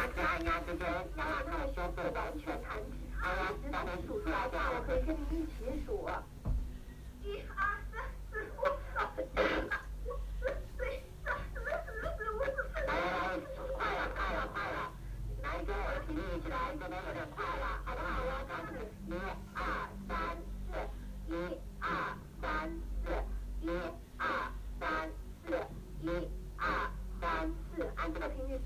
下次按压之间要让他的胸部完全弹起。按压直到你数出来的话，我可以跟你一起数。一二三四五六七八九十十一十二十三十四十五十六。哎，快了快了快了！来，跟我的频率一起来，这边有点快了，好不好？我要告诉你，一二三四，一二三四，一二三四，一二三四，按这个频率。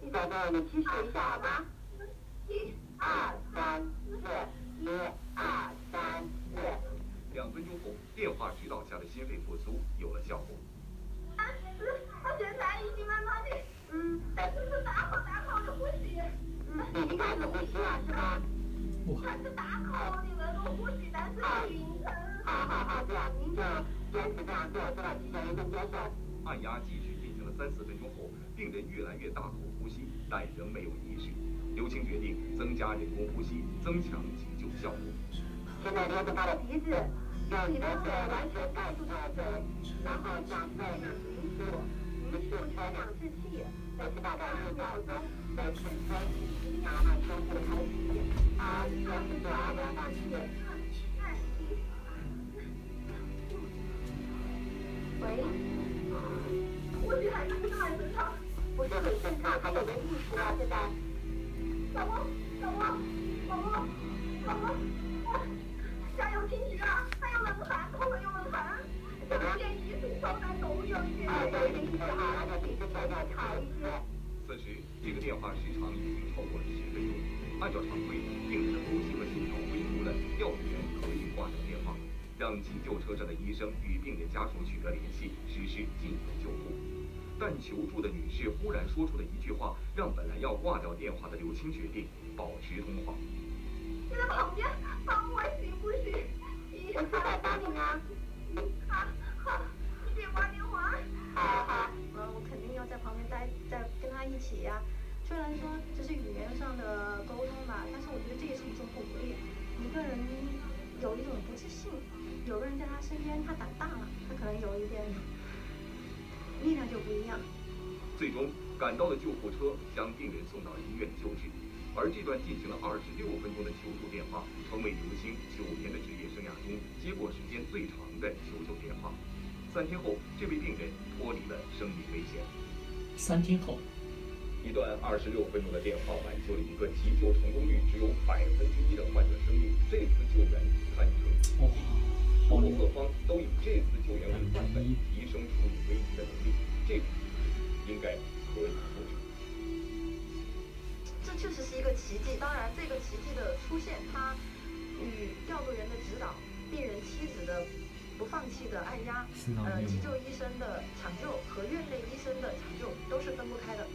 你在这，你去数一下好吗？一二三四，一二三四。两分钟后，电话指导下的心肺复苏有了效果。三四，他现在已经慢慢的，嗯，但是是大口大口的呼吸，嗯，已经开始呼吸了是吧？他是大口的那种呼吸，但是匀称。好好好，这样您就坚持这样做，做到急诊医生接受。按压继续进行了三四分钟后，病人越来越大口呼吸，但仍没有意识。刘青决定增加人工呼吸，增强急救效果。现在捏着他的鼻子，用你的嘴完全盖住他的嘴，然后将肺急速、急速吹两次气，维持大概六秒钟，再轻吹，一定要让胸部开启。好，坚持做，不要放弃。喂，呼吸还是不是很正常？不是很正常，还有点意识啊，现在。老公，老公，老公，老公，加油，继续啊！还有冷汗，头上有冷汗，有点意识，手在动，有一点。啊，有一点意识哈，那就比之前要差一些。此时，这个电话时长已经超过了十分钟。按照常规，病人的呼吸和心跳恢复了，调度员可以挂掉电话，让急救车上的医生与病人家属取得联系，实施紧急救护。但求助的女士忽然说出的一句话，让本来要挂掉电话的刘青决定保持通话。你在旁边帮我行不行？我是在帮你啊。好，好，你别挂电话。好好。呃，我肯定要在旁边待，在跟他一起呀。虽然说这是语言上的沟通吧，但是我觉得这也是一种鼓励。一个人有一种不自信，有个人在他身边，他胆大了，他可能有一点。力量就不一样。最终赶到的救护车将病人送到医院救治，而这段进行了二十六分钟的求助电话，成为刘星九年的职业生涯中接过时间最长的求救电话。三天后，这位病人脱离了生命危险。三天后，一段二十六分钟的电话挽救了一个急救成功率只有百分之一的患者生命。这次救中国各方都以这次救援为范本，提升处理危机的能力。这个应该可以复制。这确实是一个奇迹。当然，这个奇迹的出现，它与调度员的指导、病人妻子的不放弃的按压、呃急救医生的抢救和院内医生的抢救都是分不开的。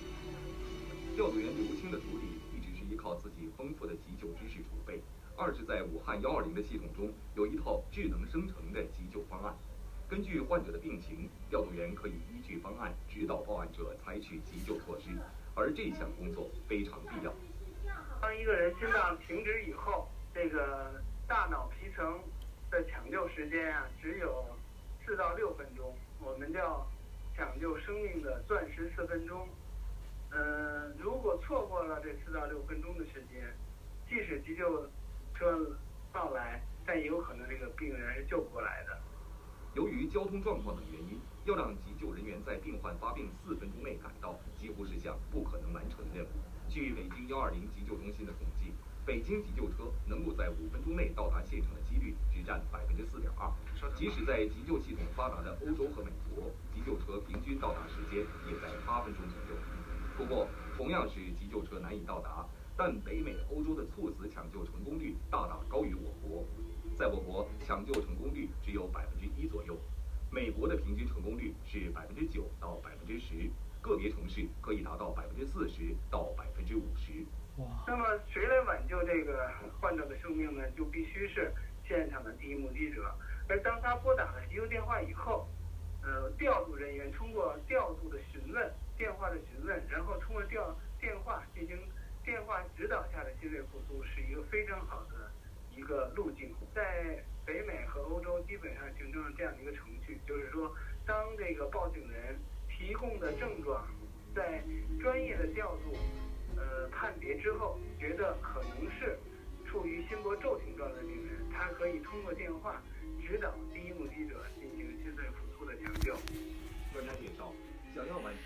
调度员刘青的助理一直是依靠自己丰富的急救知识储备。二是在武汉幺二零的系统中有一套智能生成的急救方案。根据患者的病情，调度员可以依据方案指导报案者采取急救措施，而这项工作非常必要。当一个人心脏停止以后，这个大脑皮层的抢救时间啊，只有四到六分钟，我们叫抢救生命的钻石四分钟。嗯，如果错过了这四到六分钟的时间，即使急救车到来，但也有可能这个病人是救不过来的。由于交通状况等原因，要让急救人员在病患发病四分钟内赶到，几乎是项不可能完成的任务。据北京幺二零急救中心的统计，北京急救车能够在五分钟内到达现场的几率只占百分之四点二。即使在急救系统发达的欧洲和美国，急救车平均到达时间也在八分钟左右。不过，同样是急救车难以到达，但北美、欧洲的猝死抢救成功率大大高于我国。在我国，抢救成功率只有百分之一左右，美国的平均成功率是百分之九到百分之十，个别城市可以达到百分之四十到百分之五十。哇！那么谁来挽救这个患者的生命呢？就必须是现场的第一目击者。而当他拨打了急救电话以后，呃，调度人员通过调度的询问、电话的询问，然后通过调电话进行电话指导下的心肺复苏，是一个非常好的。一个路径，在北美和欧洲基本上形成了这样的一个程序，就是说，当这个报警人提供的症状在专业的调度呃判别之后，觉得可能是处于心搏骤停状态的病人，他可以通过电话指导第一目击者进行心肺复苏的抢救。专家介绍，想要满足更多